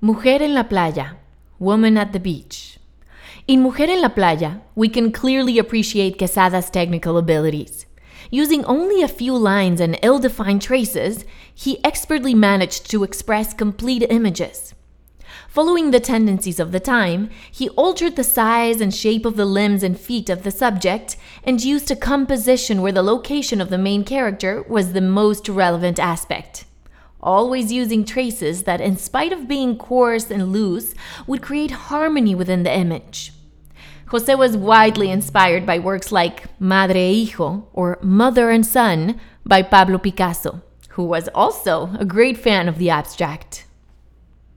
Mujer en la playa, woman at the beach. In Mujer en la playa, we can clearly appreciate Quessada's technical abilities. Using only a few lines and ill defined traces, he expertly managed to express complete images. Following the tendencies of the time, he altered the size and shape of the limbs and feet of the subject and used a composition where the location of the main character was the most relevant aspect. Always using traces that, in spite of being coarse and loose, would create harmony within the image. Jose was widely inspired by works like Madre e Hijo or Mother and Son by Pablo Picasso, who was also a great fan of the abstract.